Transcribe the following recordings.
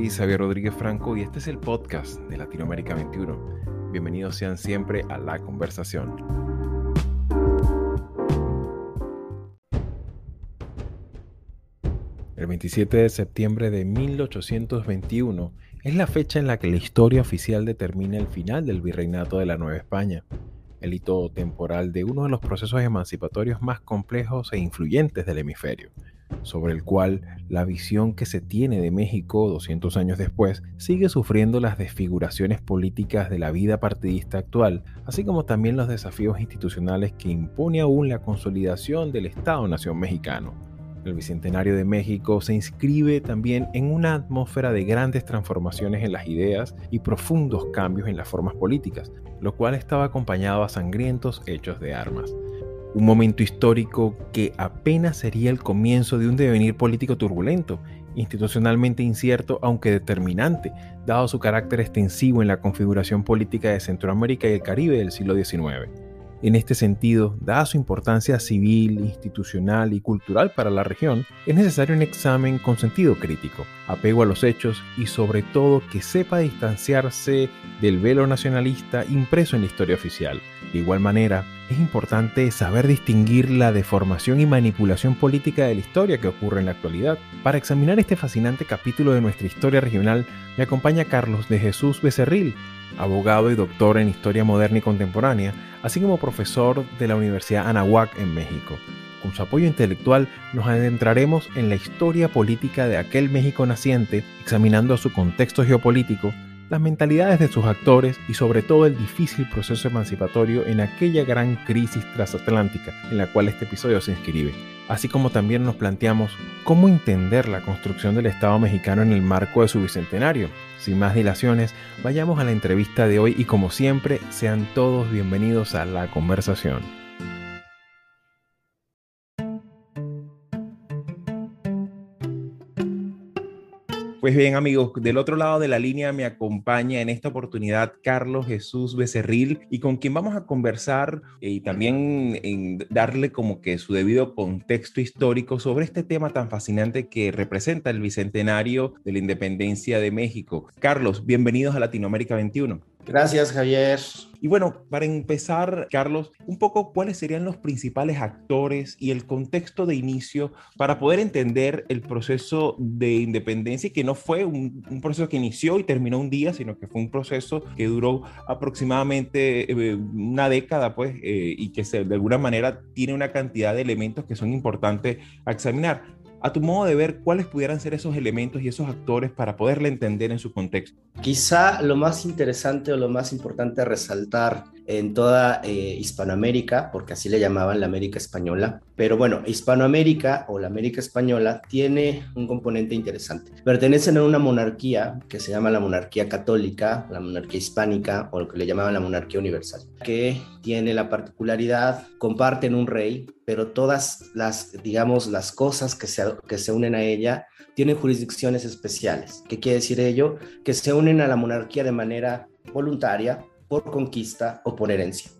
soy Xavier Rodríguez Franco y este es el podcast de Latinoamérica 21. Bienvenidos sean siempre a la conversación. El 27 de septiembre de 1821 es la fecha en la que la historia oficial determina el final del virreinato de la Nueva España, el hito temporal de uno de los procesos emancipatorios más complejos e influyentes del hemisferio sobre el cual la visión que se tiene de México 200 años después sigue sufriendo las desfiguraciones políticas de la vida partidista actual, así como también los desafíos institucionales que impone aún la consolidación del Estado-Nación mexicano. El Bicentenario de México se inscribe también en una atmósfera de grandes transformaciones en las ideas y profundos cambios en las formas políticas, lo cual estaba acompañado a sangrientos hechos de armas un momento histórico que apenas sería el comienzo de un devenir político turbulento, institucionalmente incierto aunque determinante, dado su carácter extensivo en la configuración política de Centroamérica y el Caribe del siglo XIX. En este sentido, dada su importancia civil, institucional y cultural para la región, es necesario un examen con sentido crítico, apego a los hechos y sobre todo que sepa distanciarse del velo nacionalista impreso en la historia oficial. De igual manera, es importante saber distinguir la deformación y manipulación política de la historia que ocurre en la actualidad. Para examinar este fascinante capítulo de nuestra historia regional, me acompaña Carlos de Jesús Becerril, abogado y doctor en Historia Moderna y Contemporánea, así como profesor de la Universidad Anahuac en México. Con su apoyo intelectual nos adentraremos en la historia política de aquel México naciente, examinando su contexto geopolítico, las mentalidades de sus actores y sobre todo el difícil proceso emancipatorio en aquella gran crisis transatlántica en la cual este episodio se inscribe, así como también nos planteamos cómo entender la construcción del Estado mexicano en el marco de su bicentenario. Sin más dilaciones, vayamos a la entrevista de hoy y como siempre, sean todos bienvenidos a la conversación. Pues bien amigos, del otro lado de la línea me acompaña en esta oportunidad Carlos Jesús Becerril y con quien vamos a conversar eh, y también darle como que su debido contexto histórico sobre este tema tan fascinante que representa el bicentenario de la independencia de México. Carlos, bienvenidos a Latinoamérica 21. Gracias, Javier. Y bueno, para empezar, Carlos, un poco cuáles serían los principales actores y el contexto de inicio para poder entender el proceso de independencia y que no fue un, proceso que inició y terminó un día, sino que fue un proceso que duró aproximadamente eh, una década, pues, eh, y que se, de alguna manera tiene una cantidad de elementos que son importantes a examinar a tu modo de ver, ¿cuáles pudieran ser esos elementos y esos actores para poderle entender en su contexto? Quizá lo más interesante o lo más importante resaltar en toda eh, Hispanoamérica, porque así le llamaban la América Española, pero bueno, Hispanoamérica o la América Española tiene un componente interesante. Pertenecen a una monarquía que se llama la monarquía católica, la monarquía hispánica o lo que le llamaban la monarquía universal, que tiene la particularidad, comparten un rey, pero todas las, digamos, las cosas que se, que se unen a ella tienen jurisdicciones especiales. ¿Qué quiere decir ello? Que se unen a la monarquía de manera voluntaria, por conquista o por herencia.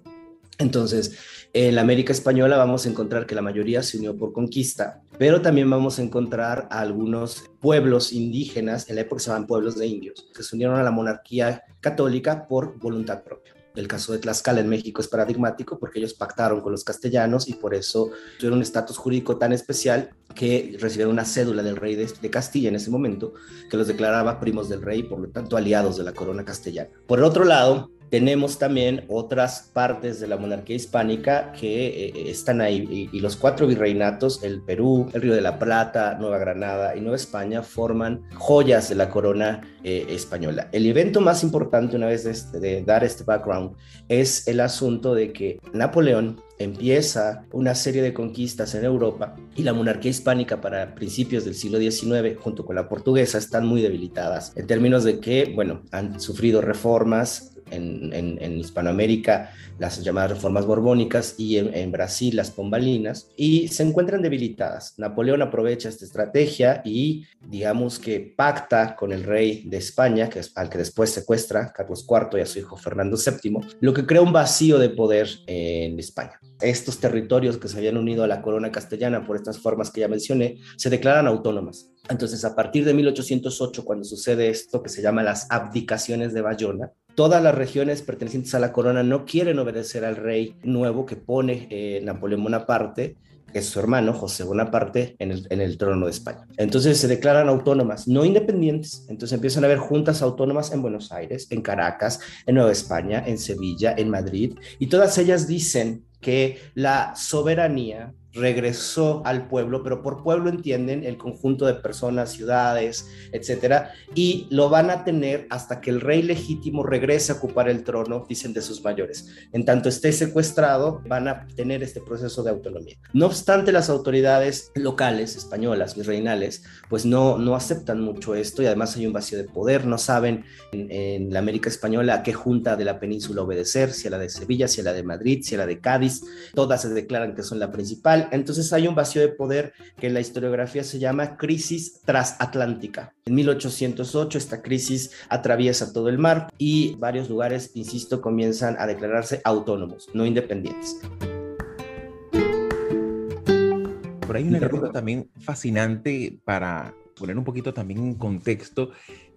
Entonces, en la América Española vamos a encontrar que la mayoría se unió por conquista, pero también vamos a encontrar a algunos pueblos indígenas, en la época se llamaban pueblos de indios, que se unieron a la monarquía católica por voluntad propia. El caso de Tlaxcala en México es paradigmático porque ellos pactaron con los castellanos y por eso tuvieron un estatus jurídico tan especial que recibieron una cédula del rey de, Castilla en ese momento que los declaraba primos del rey y por lo tanto aliados de la corona castellana. Por el otro lado, tenemos también otras partes de la monarquía hispánica que eh, están ahí y, los cuatro virreinatos, el Perú, el Río de la Plata, Nueva Granada y Nueva España forman joyas de la corona eh, española. El evento más importante una vez de, este, de dar este background es el asunto de que Napoleón empieza una serie de conquistas en Europa y la monarquía hispánica para principios del siglo XIX junto con la portuguesa están muy debilitadas en términos de que, bueno, han sufrido reformas en, en, Hispanoamérica las llamadas reformas borbónicas y en, Brasil las pombalinas, y se encuentran debilitadas. Napoleón aprovecha esta estrategia y digamos que pacta con el rey de España, que es, al que después secuestra Carlos IV y a su hijo Fernando VII, lo que crea un vacío de poder en España. Estos territorios que se habían unido a la corona castellana por estas formas que ya mencioné, se declaran autónomas. Entonces, a partir de 1808, cuando sucede esto que se llama las abdicaciones de Bayona, todas las regiones pertenecientes a la corona no quieren obedecer al rey nuevo que pone eh, Napoleón Bonaparte, que es su hermano, José Bonaparte, en el, en el, trono de España. Entonces se declaran autónomas, no independientes. Entonces empiezan a haber juntas autónomas en Buenos Aires, en Caracas, en Nueva España, en Sevilla, en Madrid, y todas ellas dicen que la soberanía regresó al pueblo, pero por pueblo entienden el conjunto de personas, ciudades, etcétera, y lo van a tener hasta que el rey legítimo regrese a ocupar el trono, dicen de sus mayores. En tanto esté secuestrado, van a tener este proceso de autonomía. No obstante, las autoridades locales, españolas, virreinales, pues no, no aceptan mucho esto y además hay un vacío de poder, no saben en, en la América española a qué junta de la península obedecer, si a la de Sevilla, si a la de Madrid, si a la de Cádiz, todas se declaran que son la principal entonces hay un vacío de poder que en la historiografía se llama crisis transatlántica. En 1808 esta crisis atraviesa todo el mar y varios lugares, insisto, comienzan a declararse autónomos, no independientes. Por ahí una pregunta también fascinante para poner un poquito también en contexto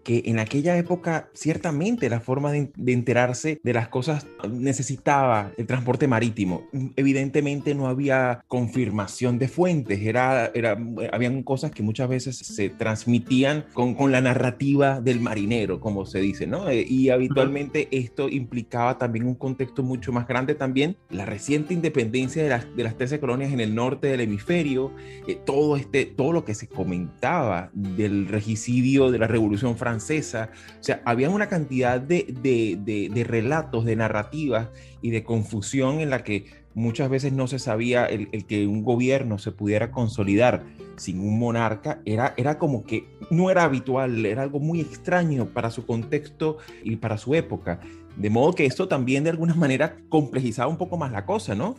que en aquella época ciertamente la forma de, enterarse de las cosas necesitaba el transporte marítimo. Evidentemente no había confirmación de fuentes, era, era, habían cosas que muchas veces se transmitían con, con la narrativa del marinero, como se dice, ¿no? Eh, y habitualmente esto implicaba también un contexto mucho más grande también, la reciente independencia de las, de las 13 colonias en el norte del hemisferio, eh, todo, este, todo lo que se comentaba del regicidio de la Revolución Francesa, francesa. O sea, había una cantidad de, de, relatos, de narrativas y de confusión en la que muchas veces no se sabía el, que un gobierno se pudiera consolidar sin un monarca, era, era como que no era habitual, era algo muy extraño para su contexto y para su época. De modo que esto también de alguna manera complejizaba un poco más la cosa, ¿no?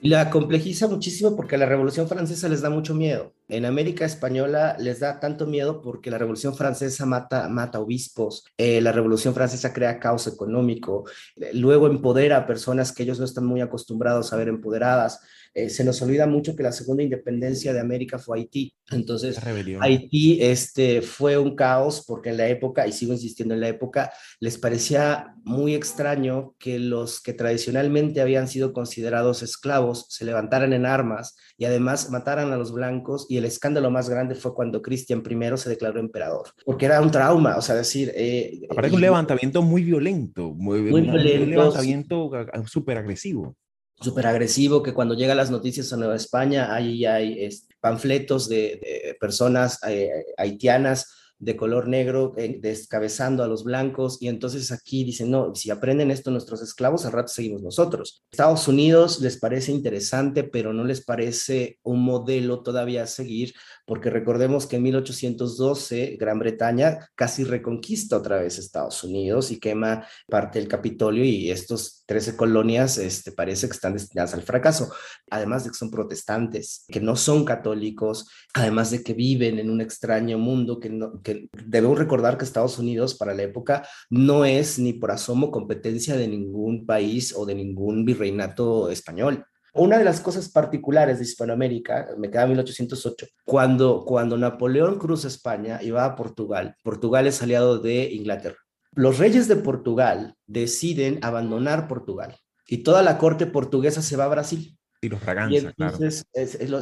La complejiza muchísimo porque a la Revolución Francesa les da mucho miedo. En América Española les da tanto miedo porque la Revolución Francesa mata, mata obispos, eh, la Revolución Francesa crea caos económico, luego empodera a personas que ellos no están muy acostumbrados a ver empoderadas. Eh, se nos olvida mucho que la segunda independencia de América fue Haití. Entonces, Haití este, fue un caos porque en la época, y sigo insistiendo en la época, les parecía muy extraño que los que tradicionalmente habían sido considerados esclavos se levantaran en armas y además mataran a los blancos. Y el escándalo más grande fue cuando Cristian I se declaró emperador, porque era un trauma, o sea, decir... Eh, un levantamiento muy violento, muy, violento, un levantamiento súper agresivo súper agresivo, que cuando llega las noticias a Nueva España, ahí hay panfletos de, personas eh, haitianas de color negro eh, descabezando a los blancos y entonces aquí dicen, no, si aprenden esto nuestros esclavos, al rato seguimos nosotros. Estados Unidos les parece interesante, pero no les parece un modelo todavía a seguir porque recordemos que en 1812 Gran Bretaña casi reconquista otra vez Estados Unidos y quema parte del Capitolio y estos 13 colonias este, parece que están destinadas al fracaso, además de que son protestantes, que no son católicos, además de que viven en un extraño mundo que, que debemos recordar que Estados Unidos para la época no es ni por asomo competencia de ningún país o de ningún virreinato español. Una de las cosas particulares de Hispanoamérica, me queda 1808, cuando, cuando Napoleón cruza España y va a Portugal, Portugal es aliado de Inglaterra. Los reyes de Portugal deciden abandonar Portugal y toda la corte portuguesa se va a Brasil. Y los Braganza, entonces,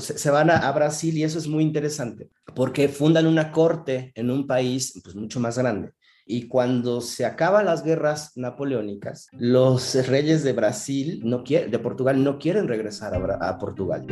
se van a, a, Brasil y eso es muy interesante porque fundan una corte en un país pues, mucho más grande. Y cuando se acaban las guerras napoleónicas, los reyes de Brasil, no quieren, de Portugal, no quieren regresar a, Portugal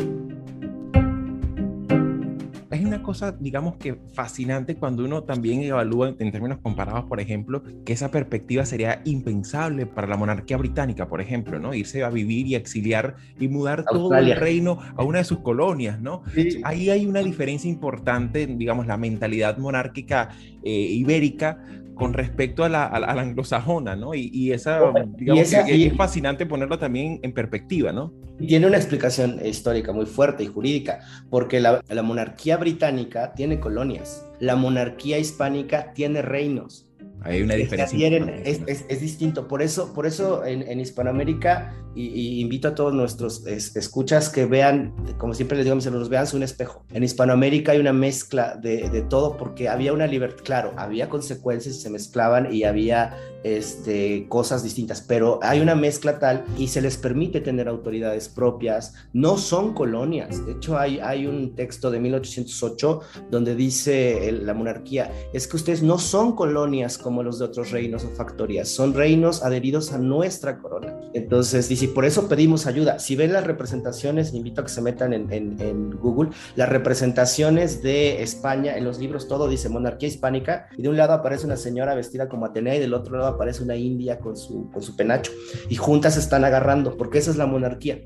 cosa, digamos que fascinante cuando uno también evalúa en términos comparados, por ejemplo, que esa perspectiva sería impensable para la monarquía británica, por ejemplo, ¿no? Irse a vivir y exiliar y mudar todo el reino a una de sus colonias, ¿no? Ahí hay una diferencia importante, digamos, la mentalidad monárquica eh, ibérica con respecto a la, anglosajona, ¿no? Y, esa, digamos, es fascinante ponerlo también en perspectiva, ¿no? Tiene una explicación histórica muy fuerte y jurídica, porque la, la monarquía británica tiene colonias, la monarquía hispánica tiene reinos. Hay una diferencia. Es, es, es, distinto. Por eso, por eso en, en Hispanoamérica, y, invito a todos nuestros escuchas que vean, como siempre les digo a mis alumnos, vean un espejo. En Hispanoamérica hay una mezcla de, de todo porque había una libertad, claro, había consecuencias y se mezclaban y había este, cosas distintas, pero hay una mezcla tal y se les permite tener autoridades propias. No son colonias. De hecho, hay, un texto de 1808 donde dice la monarquía, es que ustedes no son colonias como los de otros reinos o factorías, son reinos adheridos a nuestra corona. Entonces, si por eso pedimos ayuda, si ven las representaciones, invito a que se metan en, en, Google, las representaciones de España, en los libros todo dice monarquía hispánica, y de un lado aparece una señora vestida como Atenea y del otro lado aparece una india con su, con su penacho, y juntas se están agarrando, porque esa es la monarquía.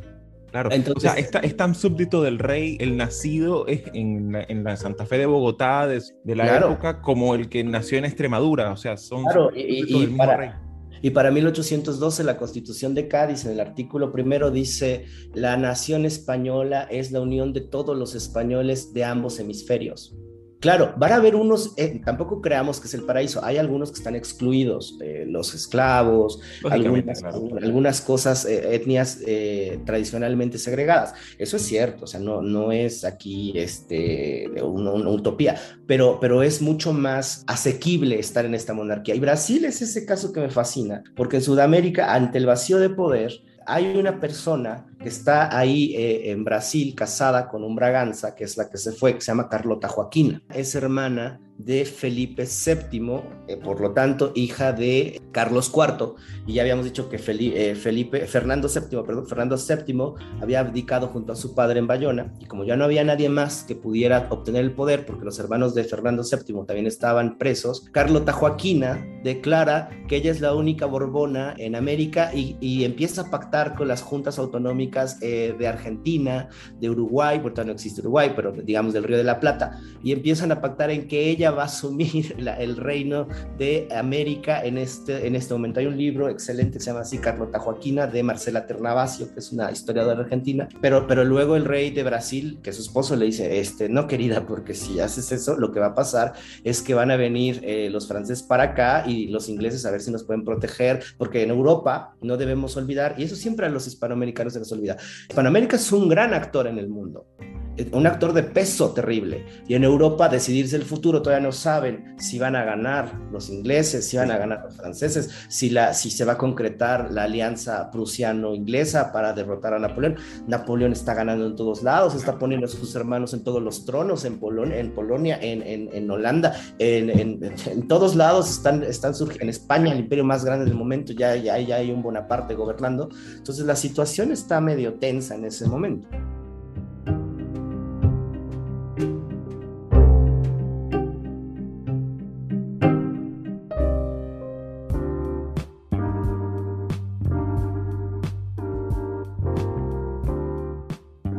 Claro, Entonces, o sea, es, tan súbdito del rey, el nacido en la, en la Santa Fe de Bogotá de, la época como el que nació en Extremadura, o sea, son claro, y, para, rey. Y para 1812 la Constitución de Cádiz en el artículo primero dice, la nación española es la unión de todos los españoles de ambos hemisferios. Claro, van a haber unos, eh, tampoco creamos que es el paraíso, hay algunos que están excluidos, eh, los esclavos, algunas, cosas, eh, etnias tradicionalmente segregadas. Eso es cierto, o sea, no, no es aquí este, una, una, utopía, pero, pero es mucho más asequible estar en esta monarquía. Y Brasil es ese caso que me fascina, porque en Sudamérica, ante el vacío de poder, hay una persona que está ahí eh, en Brasil casada con un Braganza, que es la que se fue, que se llama Carlota Joaquina. Es hermana de Felipe VII, eh, por lo tanto, hija de Carlos IV, y ya habíamos dicho que eh, Felipe, Fernando VII, perdón, Fernando VII había abdicado junto a su padre en Bayona, y como ya no había nadie más que pudiera obtener el poder, porque los hermanos de Fernando VII también estaban presos, Carlota Joaquina declara que ella es la única Borbona en América y, y empieza a pactar con las juntas autonómicas eh, de Argentina, de Uruguay, porque no existe Uruguay, pero digamos del Río de la Plata, y empiezan a pactar en que ella va a asumir el reino de América en este, en este momento. Hay un libro excelente se llama así Carlota Joaquina de Marcela Ternavasio, que es una historiadora argentina, pero, pero luego el rey de Brasil, que su esposo le dice, este, no querida, porque si haces eso, lo que va a pasar es que van a venir eh, los franceses para acá y los ingleses a ver si nos pueden proteger, porque en Europa no debemos olvidar, y eso siempre a los hispanoamericanos se les olvida. Hispanoamérica es un gran actor en el mundo un actor de peso terrible. Y en Europa decidirse el futuro todavía no saben si van a ganar los ingleses, si van a ganar los franceses, si, la, si se va a concretar la alianza prusiano-inglesa para derrotar a Napoleón. Napoleón está ganando en todos lados, está poniendo a sus hermanos en todos los tronos, en, Polonia, en, Polonia, en, en, Holanda, en, todos lados están, están surgiendo. En España, el imperio más grande del momento, ya, ya, ya hay un Bonaparte gobernando. Entonces la situación está medio tensa en ese momento.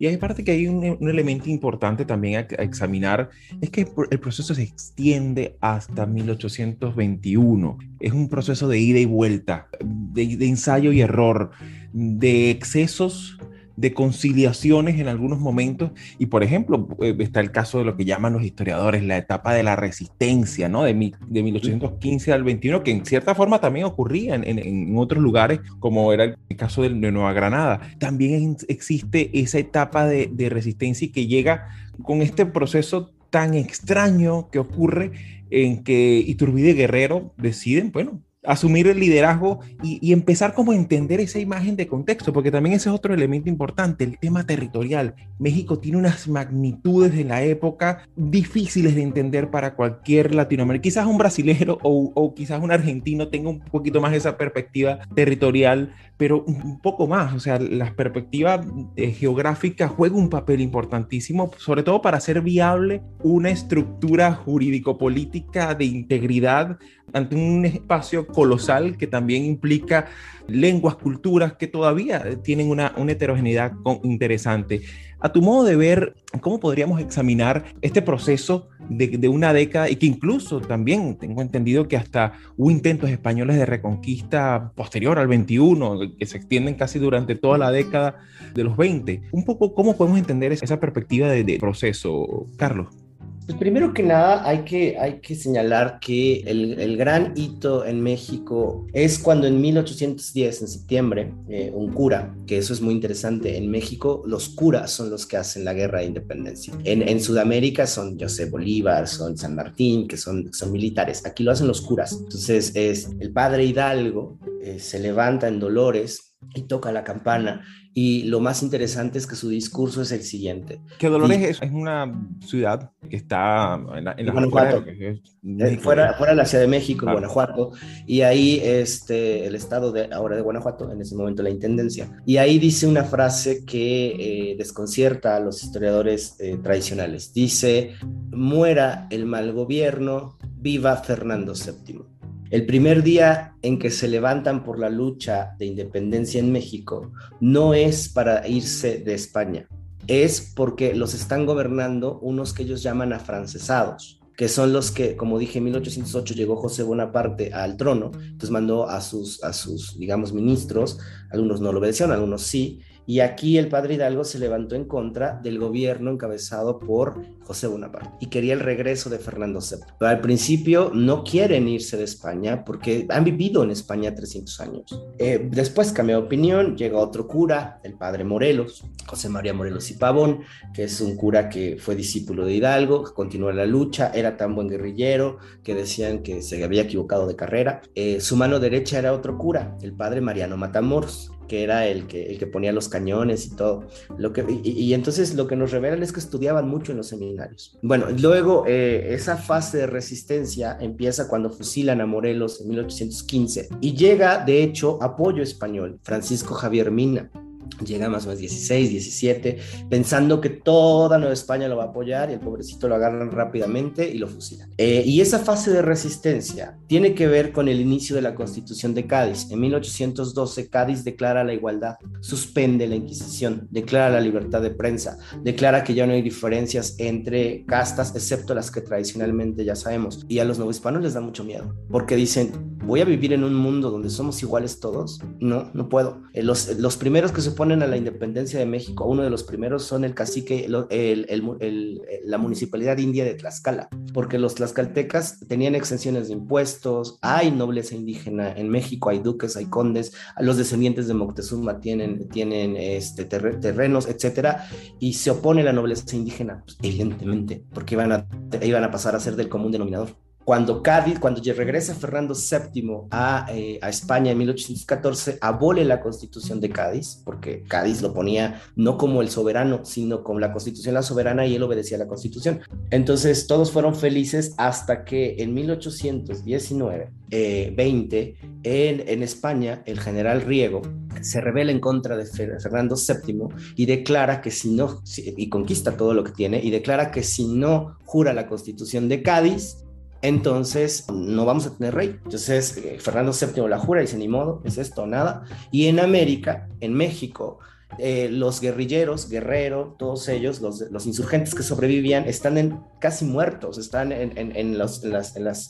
Y hay parte que hay un, elemento importante también a, examinar, es que el proceso se extiende hasta 1821. Es un proceso de ida y vuelta, de, ensayo y error, de excesos, de conciliaciones en algunos momentos. Y por ejemplo, eh, está el caso de lo que llaman los historiadores la etapa de la resistencia, ¿no? De, de 1815 al 21, que en cierta forma también ocurría en, en, otros lugares, como era el caso de, Nueva Granada. También existe esa etapa de, de resistencia y que llega con este proceso tan extraño que ocurre en que Iturbide y Guerrero deciden, bueno, asumir el liderazgo y, empezar como a entender esa imagen de contexto, porque también ese es otro elemento importante, el tema territorial. México tiene unas magnitudes de la época difíciles de entender para cualquier latinoamericano. Quizás un brasilero o, o quizás un argentino tenga un poquito más esa perspectiva territorial, pero un poco más, o sea, la perspectiva eh, geográfica juega un papel importantísimo, sobre todo para hacer viable una estructura jurídico-política de integridad ante un espacio colosal que también implica lenguas, culturas que todavía tienen una, una heterogeneidad interesante. A tu modo de ver, ¿cómo podríamos examinar este proceso de, una década y que incluso también tengo entendido que hasta hubo intentos españoles de reconquista posterior al 21, que se extienden casi durante toda la década de los 20? Un poco, ¿cómo podemos entender esa perspectiva de proceso, Carlos? Pues primero que nada hay que, hay que señalar que el, el gran hito en México es cuando en 1810, en septiembre, eh, un cura, que eso es muy interesante, en México los curas son los que hacen la guerra de independencia. En, en Sudamérica son José Bolívar, son San Martín, que son, son militares. Aquí lo hacen los curas. Entonces es el padre Hidalgo eh, se levanta en Dolores y toca la campana y lo más interesante es que su discurso es el siguiente. Que Dolores es, una ciudad que está en la, en Guanajuato. Eh, fuera, fuera de la Ciudad de México, en Guanajuato. Y ahí este, el estado de ahora de Guanajuato, en ese momento la intendencia. Y ahí dice una frase que eh, desconcierta a los historiadores eh, tradicionales. Dice, muera el mal gobierno, viva Fernando VII. El primer día en que se levantan por la lucha de independencia en México no es para irse de España, es porque los están gobernando unos que ellos llaman afrancesados, que son los que, como dije, en 1808 llegó José Bonaparte al trono, entonces mandó a sus, a sus, digamos, ministros, algunos no lo obedecieron, algunos sí, y aquí el padre Hidalgo se levantó en contra del gobierno encabezado por José Bonaparte y quería el regreso de Fernando VII. Pero al principio no quieren irse de España porque han vivido en España 300 años. Eh, después cambió de opinión, llega otro cura, el padre Morelos, José María Morelos y Pavón, que es un cura que fue discípulo de Hidalgo, que continuó la lucha, era tan buen guerrillero que decían que se había equivocado de carrera. Eh, su mano derecha era otro cura, el padre Mariano Matamoros que era el que, el que ponía los cañones y todo. Lo que, y, entonces lo que nos revelan es que estudiaban mucho en los seminarios. Bueno, luego eh, esa fase de resistencia empieza cuando fusilan a Morelos en 1815 y llega, de hecho, apoyo español, Francisco Javier Mina llega más o menos 16, 17, pensando que toda Nueva España lo va a apoyar y el pobrecito lo agarran rápidamente y lo fusilan. Eh, y esa fase de resistencia tiene que ver con el inicio de la Constitución de Cádiz. En 1812 Cádiz declara la igualdad, suspende la Inquisición, declara la libertad de prensa, declara que ya no hay diferencias entre castas, excepto las que tradicionalmente ya sabemos. Y a los hispanos les da mucho miedo, porque dicen, voy a vivir en un mundo donde somos iguales todos. No, no puedo. Eh, los, los primeros que se ponen a la independencia de México, uno de los primeros son el cacique, el, la municipalidad india de Tlaxcala, porque los tlaxcaltecas tenían exenciones de impuestos, hay nobleza indígena en México, hay duques, hay condes, los descendientes de Moctezuma tienen, tienen este, terrenos, etcétera, y se opone la nobleza indígena, pues, evidentemente, porque iban a, iban a pasar a ser del común denominador cuando Cádiz, cuando regresa Fernando VII a, eh, a, España en 1814, abole la constitución de Cádiz, porque Cádiz lo ponía no como el soberano, sino como la constitución la soberana y él obedecía a la constitución. Entonces todos fueron felices hasta que en 1819, 20, en, en España, el general Riego se revela en contra de Fernando VII y declara que si no, y conquista todo lo que tiene, y declara que si no jura la constitución de Cádiz, entonces no vamos a tener rey. Entonces eh, Fernando VII la jura y dice, ni modo, es esto nada. Y en América, en México, eh, los guerrilleros, Guerrero, todos ellos, los, insurgentes que sobrevivían, están casi muertos, están en, las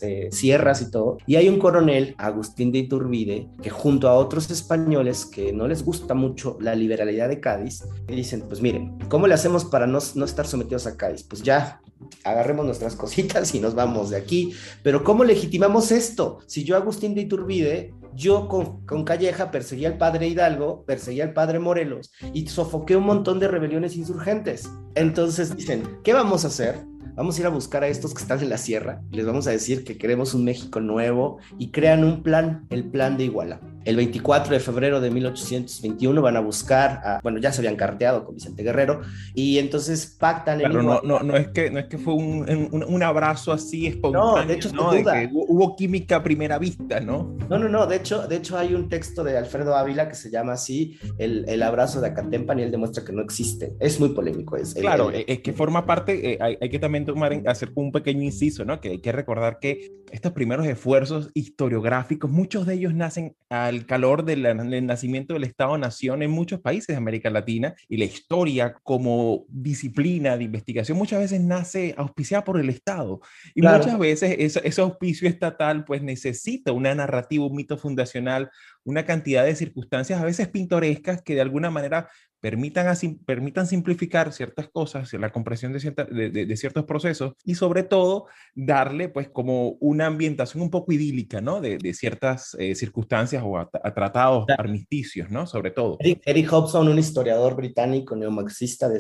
eh, sierras y todo. Y hay un coronel, Agustín de Iturbide, que junto a otros españoles que no les gusta mucho la liberalidad de Cádiz, dicen, pues miren, ¿cómo le hacemos para no, no estar sometidos a Cádiz? Pues ya, agarremos nuestras cositas y nos vamos de aquí. Pero ¿cómo legitimamos esto? Si yo, Agustín de Iturbide, yo con, Calleja perseguía al padre Hidalgo, perseguía al padre Morelos y sofoqué un montón de rebeliones insurgentes. Entonces dicen, ¿qué vamos a hacer? Vamos a ir a buscar a estos que están en la sierra les vamos a decir que queremos un México nuevo y crean un plan, el plan de Iguala. El 24 de febrero de 1821 van a buscar, a, bueno, ya se habían carteado con Vicente Guerrero y entonces pactan. Pero no, no, no, es que, no es que fue un, un, un abrazo así espontáneo, no, de hecho, ¿no? De que hubo química a primera vista, ¿no? No, no, no, de hecho, de hecho hay un texto de Alfredo Ávila que se llama así, el, el abrazo de Acatempan y él demuestra que no existe. Es muy polémico. Es, claro, el, es que forma parte, eh, hay, hay, que también tomar, hacer un pequeño inciso, ¿no? Que hay que recordar que estos primeros esfuerzos historiográficos, muchos de ellos nacen al calor de la el nacimiento del Estado-Nación en muchos países de América Latina y la historia como disciplina de investigación muchas veces nace auspiciada por el Estado y claro. muchas veces ese, ese, auspicio estatal pues necesita una narrativa, un mito fundacional, una cantidad de circunstancias a veces pintorescas que de alguna manera permitan, permitan simplificar ciertas cosas, la comprensión de, cierta, de, de, de, ciertos procesos y sobre todo darle pues como una ambientación un poco idílica, ¿no? De, ciertas eh, circunstancias o a, a tratados armisticios, ¿no? Sobre todo. Eric, Eric Hobson, un historiador británico neomarxista,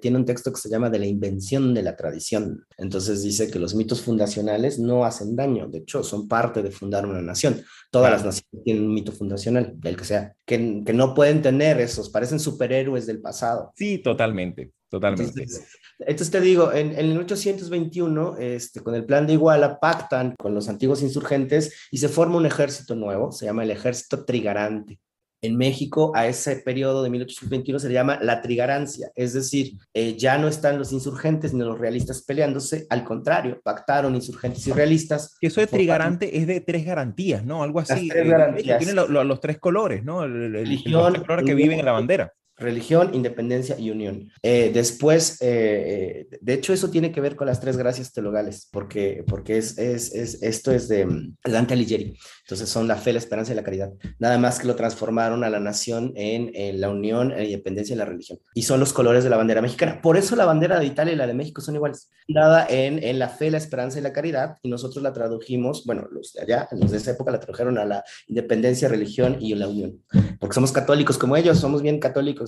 tiene un texto que se llama De la invención de la tradición. Entonces dice que los mitos fundacionales no hacen daño, de hecho son parte de fundar una nación. Todas claro. las naciones tienen un mito fundacional, del que sea, que, que no pueden tener esos, parecen superhéroes héroes del pasado. Sí, totalmente, totalmente. Entonces, entonces te digo, en, en, el 1821, este, con el plan de Iguala, pactan con los antiguos insurgentes y se forma un ejército nuevo, se llama el ejército trigarante. En México, a ese periodo de 1821 se le llama la trigarancia, es decir, eh, ya no están los insurgentes ni los realistas peleándose, al contrario, pactaron insurgentes y realistas. Que eso de trigarante es de tres garantías, ¿no? Algo así. Las tres garantías. Tiene lo, lo, los tres colores, ¿no? El, el, Religión, los tres colores que viven en la bandera religión, independencia y unión. Eh, después, eh, de hecho, eso tiene que ver con las tres gracias teologales, porque, porque es, es, es, esto es de mm, Dante Alighieri. Entonces son la fe, la esperanza y la caridad. Nada más que lo transformaron a la nación en, en la unión, la independencia y la religión. Y son los colores de la bandera mexicana. Por eso la bandera de Italia y la de México son iguales. Nada en, en la fe, la esperanza y la caridad. Y nosotros la tradujimos, bueno, los de allá, los de esa época la tradujeron a la independencia, religión y la unión. Porque somos católicos como ellos, somos bien católicos.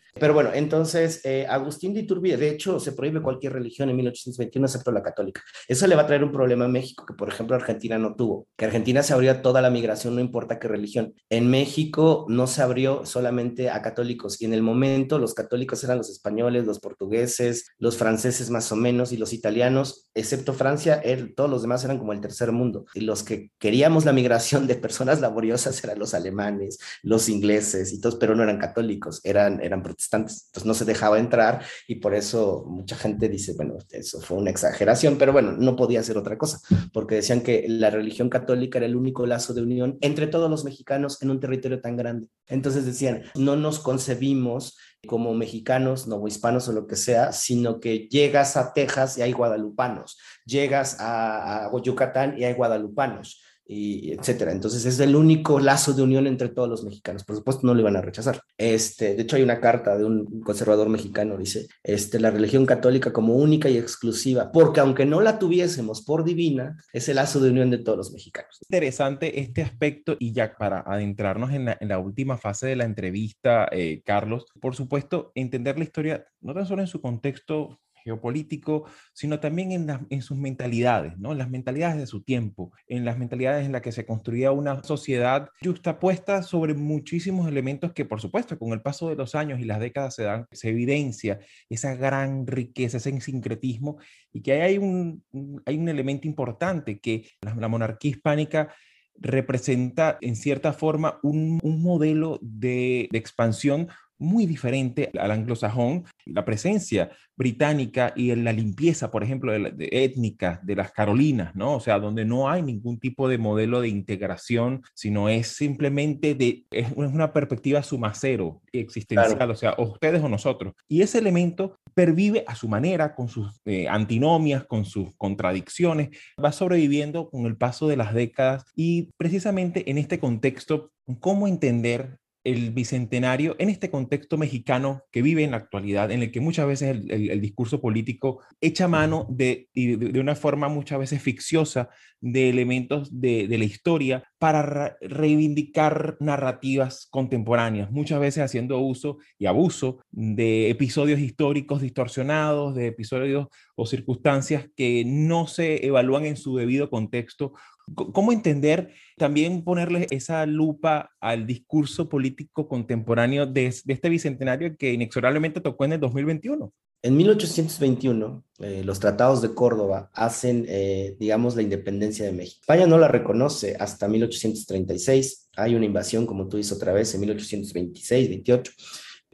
Pero bueno, entonces eh, Agustín de Iturbide, de hecho, se prohíbe cualquier religión en 1821 excepto la católica. Eso le va a traer un problema a México que, por ejemplo, Argentina no tuvo. Que Argentina se abrió a toda la migración, no importa qué religión. En México no se abrió solamente a católicos y en el momento los católicos eran los españoles, los portugueses, los franceses más o menos y los italianos, excepto Francia, todos los demás eran como el tercer mundo. Y los que queríamos la migración de personas laboriosas eran los alemanes, los ingleses y todos, pero no eran católicos, eran, eran protestantes entonces no se dejaba entrar y por eso mucha gente dice, bueno, eso fue una exageración, pero bueno, no podía ser otra cosa, porque decían que la religión católica era el único lazo de unión entre todos los mexicanos en un territorio tan grande. Entonces decían, no nos concebimos como mexicanos, novohispanos o lo que sea, sino que llegas a Texas y hay guadalupanos, llegas a, a Yucatán y hay guadalupanos y etcétera. Entonces es el único lazo de unión entre todos los mexicanos. Por supuesto, no lo iban a rechazar. Este, de hecho, hay una carta de un conservador mexicano, dice, este, la religión católica como única y exclusiva, porque aunque no la tuviésemos por divina, es el lazo de unión de todos los mexicanos. Interesante este aspecto y ya para adentrarnos en la, última fase de la entrevista, eh, Carlos, por supuesto, entender la historia no tan solo en su contexto geopolítico, sino también en, sus mentalidades, ¿no? en las mentalidades de su tiempo, en las mentalidades en las que se construía una sociedad justapuesta sobre muchísimos elementos que, por supuesto, con el paso de los años y las décadas se dan, se evidencia esa gran riqueza, ese sincretismo, y que hay un, hay un elemento importante que la, monarquía hispánica representa en cierta forma un, modelo de, de expansión muy diferente al anglosajón. La presencia británica y la limpieza, por ejemplo, de, étnica de las Carolinas, ¿no? O sea, donde no hay ningún tipo de modelo de integración, sino es simplemente de, es una perspectiva sumacero existencial, o sea, o ustedes o nosotros. Y ese elemento pervive a su manera, con sus eh, antinomias, con sus contradicciones, va sobreviviendo con el paso de las décadas y precisamente en este contexto, ¿cómo entender el bicentenario en este contexto mexicano que vive en la actualidad, en el que muchas veces el, discurso político echa mano de, de, una forma muchas veces ficciosa de elementos de, la historia para reivindicar narrativas contemporáneas, muchas veces haciendo uso y abuso de episodios históricos distorsionados, de episodios o circunstancias que no se evalúan en su debido contexto ¿Cómo entender también ponerle esa lupa al discurso político contemporáneo de, este bicentenario que inexorablemente tocó en el 2021? En 1821, eh, los tratados de Córdoba hacen, eh, digamos, la independencia de México. España no la reconoce hasta 1836. Hay una invasión, como tú dices otra vez, en 1826, 28.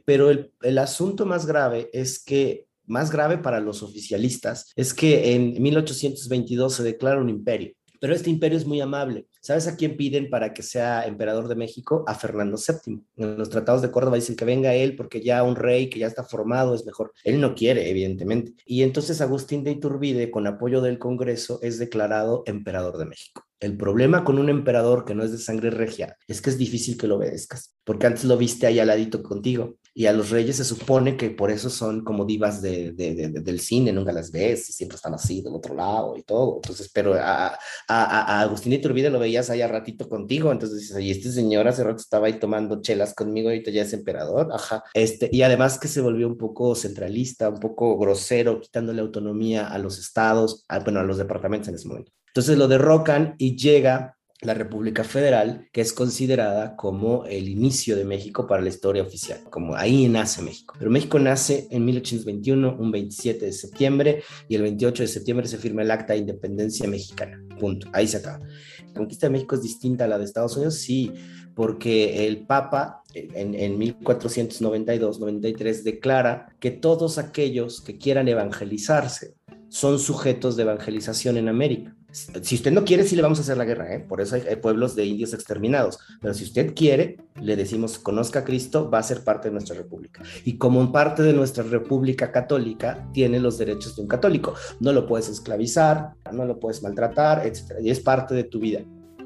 Pero el, el asunto más grave es que más grave para los oficialistas es que en 1822 se declara un imperio pero este imperio es muy amable. ¿Sabes a quién piden para que sea emperador de México? A Fernando VII. En los tratados de Córdoba dicen que venga él porque ya un rey que ya está formado es mejor. Él no quiere, evidentemente. Y entonces Agustín de Iturbide, con apoyo del Congreso, es declarado emperador de México. El problema con un emperador que no es de sangre regia es que es difícil que lo obedezcas, porque antes lo viste ahí al ladito contigo. Y a los reyes se supone que por eso son como divas de, del cine, nunca las ves y siempre están así del otro lado y todo. Entonces, pero a, a, a Agustín Iturbide lo veías ahí a ratito contigo, entonces dices, y este señor hace rato estaba ahí tomando chelas conmigo, ahorita ya es emperador, ajá. Este, y además que se volvió un poco centralista, un poco grosero, quitándole autonomía a los estados, bueno, a los departamentos en ese momento. Entonces lo derrocan y llega la República Federal, que es considerada como el inicio de México para la historia oficial, como ahí nace México. Pero México nace en 1821, un 27 de septiembre, y el 28 de septiembre se firma el Acta de Independencia Mexicana. Punto. Ahí se acaba. La conquista de México es distinta a la de Estados Unidos, sí, porque el Papa en, en 1492-93 declara que todos aquellos que quieran evangelizarse son sujetos de evangelización en América si usted no quiere, sí le vamos a hacer la guerra, ¿eh? por eso hay, pueblos de indios exterminados. Pero si usted quiere, le decimos, conozca a Cristo, va a ser parte de nuestra república. Y como parte de nuestra república católica, tiene los derechos de un católico. No lo puedes esclavizar, no lo puedes maltratar, etc. Y es parte de tu vida.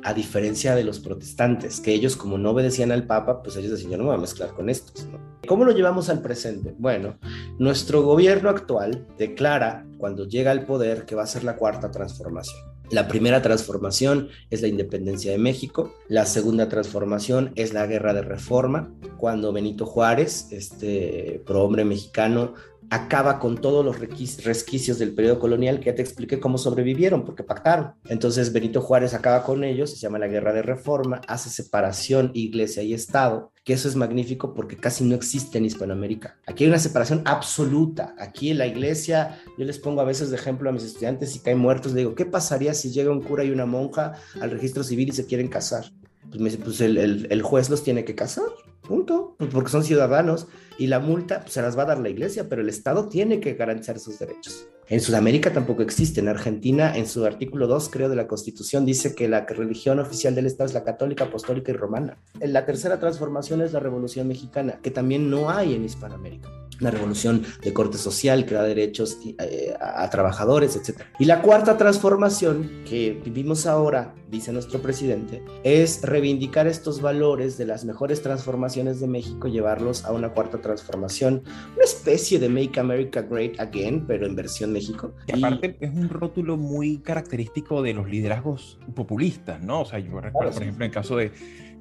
A diferencia de los protestantes, que ellos como no obedecían al Papa, pues ellos decían, yo no me voy a mezclar con estos. ¿Cómo lo llevamos al presente? Bueno, nuestro gobierno actual declara cuando llega al poder que va a ser la cuarta transformación. La primera transformación es la independencia de México, la segunda transformación es la guerra de reforma, cuando Benito Juárez, este prohombre mexicano, acaba con todos los resquicios del periodo colonial que ya te expliqué cómo sobrevivieron, porque pactaron. Entonces Benito Juárez acaba con ellos, se llama la Guerra de Reforma, hace separación iglesia y Estado, que eso es magnífico porque casi no existe en Hispanoamérica. Aquí hay una separación absoluta. Aquí en la iglesia, yo les pongo a veces de ejemplo a mis estudiantes y caen muertos, le digo, ¿qué pasaría si llega un cura y una monja al registro civil y se quieren casar? Pues pues el, el juez los tiene que casar punto, pues porque son ciudadanos y la multa pues, se las va a dar la iglesia, pero el Estado tiene que garantizar sus derechos. En Sudamérica tampoco existe. En Argentina, en su artículo 2, creo, de la Constitución, dice que la religión oficial del Estado es la católica, apostólica y romana. La tercera transformación es la Revolución Mexicana, que también no hay en Hispanoamérica una revolución de corte social que da derechos eh, a, trabajadores, etc. Y la cuarta transformación que vivimos ahora, dice nuestro presidente, es reivindicar estos valores de las mejores transformaciones de México, llevarlos a una cuarta transformación, una especie de Make America Great Again, pero en versión México. Y aparte es un rótulo muy característico de los liderazgos populistas, ¿no? O sea, yo recuerdo, por ejemplo, en el caso de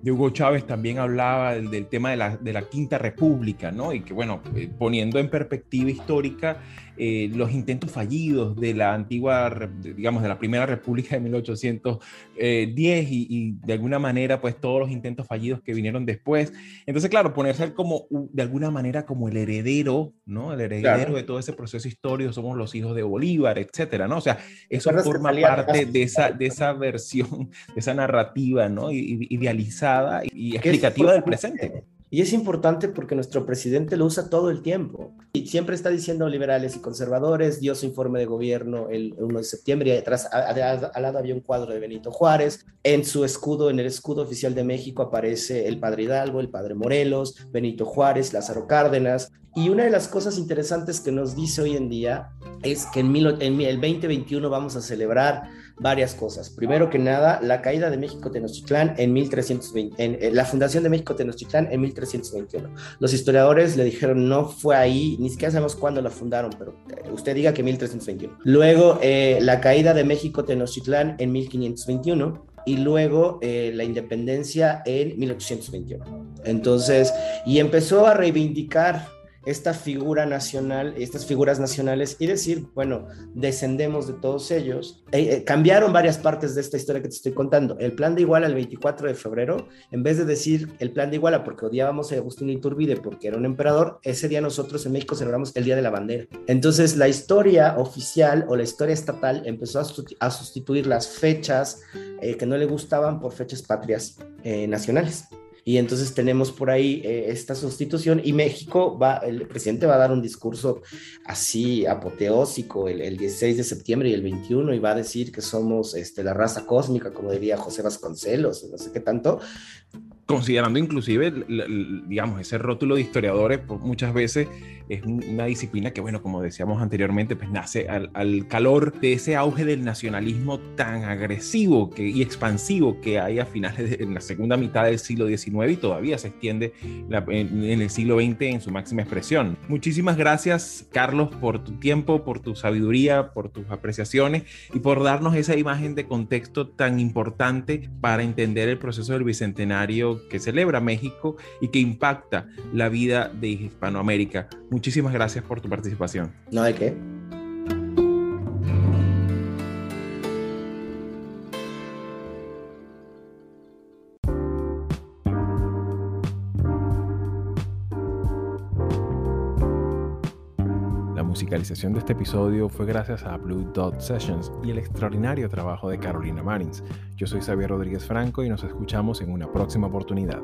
de Hugo Chávez también hablaba del, tema de la, de la, Quinta República, ¿no? Y que, bueno, eh, poniendo en perspectiva histórica eh, los intentos fallidos de la antigua, digamos, de la Primera República de 1810 y, y, de alguna manera, pues todos los intentos fallidos que vinieron después. Entonces, claro, ponerse como, de alguna manera, como el heredero, ¿no? El heredero de todo ese proceso histórico, somos los hijos de Bolívar, etcétera, ¿no? O sea, eso forma parte de esa, de esa versión, de esa narrativa, ¿no? Idealizada y explicativa del presente Y es importante porque nuestro presidente lo usa todo el tiempo. Y siempre está diciendo liberales y conservadores, dio su informe de gobierno el 1 de septiembre y atrás al lado había un cuadro de Benito Juárez. En su escudo, en el escudo oficial de México aparece el padre Hidalgo, el padre Morelos, Benito Juárez, Lázaro Cárdenas. Y una de las cosas interesantes que nos dice hoy en día es que en, en el 2021 vamos a celebrar varias cosas. Primero que nada, la caída de México Tenochtitlán en 1320, en, eh, la fundación de México Tenochtitlán en 1321. Los historiadores le dijeron no fue ahí, ni siquiera sabemos cuándo la fundaron, pero eh, usted diga que 1321. Luego, eh, la caída de México Tenochtitlán en 1521 y luego la independencia en 1821. Entonces, y empezó a reivindicar esta figura nacional, estas figuras nacionales y decir, bueno, descendemos de todos ellos. Eh, eh, cambiaron varias partes de esta historia que te estoy contando. El plan de Iguala el 24 de febrero, en vez de decir el plan de Iguala porque odiábamos a Agustín Iturbide porque era un emperador, ese día nosotros en México celebramos el Día de la Bandera. Entonces la historia oficial o la historia estatal empezó a, sustituir las fechas eh, que no le gustaban por fechas patrias nacionales. Y entonces tenemos por ahí eh, esta sustitución y México va, el presidente va a dar un discurso así apoteósico el, el 16 de septiembre y el 21 y va a decir que somos este, la raza cósmica, como diría José Vasconcelos, no sé qué tanto, considerando inclusive, digamos, ese rótulo de historiadores, muchas veces es una disciplina que, bueno, como decíamos anteriormente, pues nace al, calor de ese auge del nacionalismo tan agresivo que, y expansivo que hay a finales de en la segunda mitad del siglo XIX y todavía se extiende en, en, el siglo XX en su máxima expresión. Muchísimas gracias, Carlos, por tu tiempo, por tu sabiduría, por tus apreciaciones y por darnos esa imagen de contexto tan importante para entender el proceso del Bicentenario que celebra México y que impacta la vida de Hispanoamérica. Muchísimas gracias por tu participación. No hay qué. Musicalización de este episodio fue gracias a Blue Dot Sessions y el extraordinario trabajo de Carolina Manins. Yo soy Xavier Rodríguez Franco y nos escuchamos en una próxima oportunidad.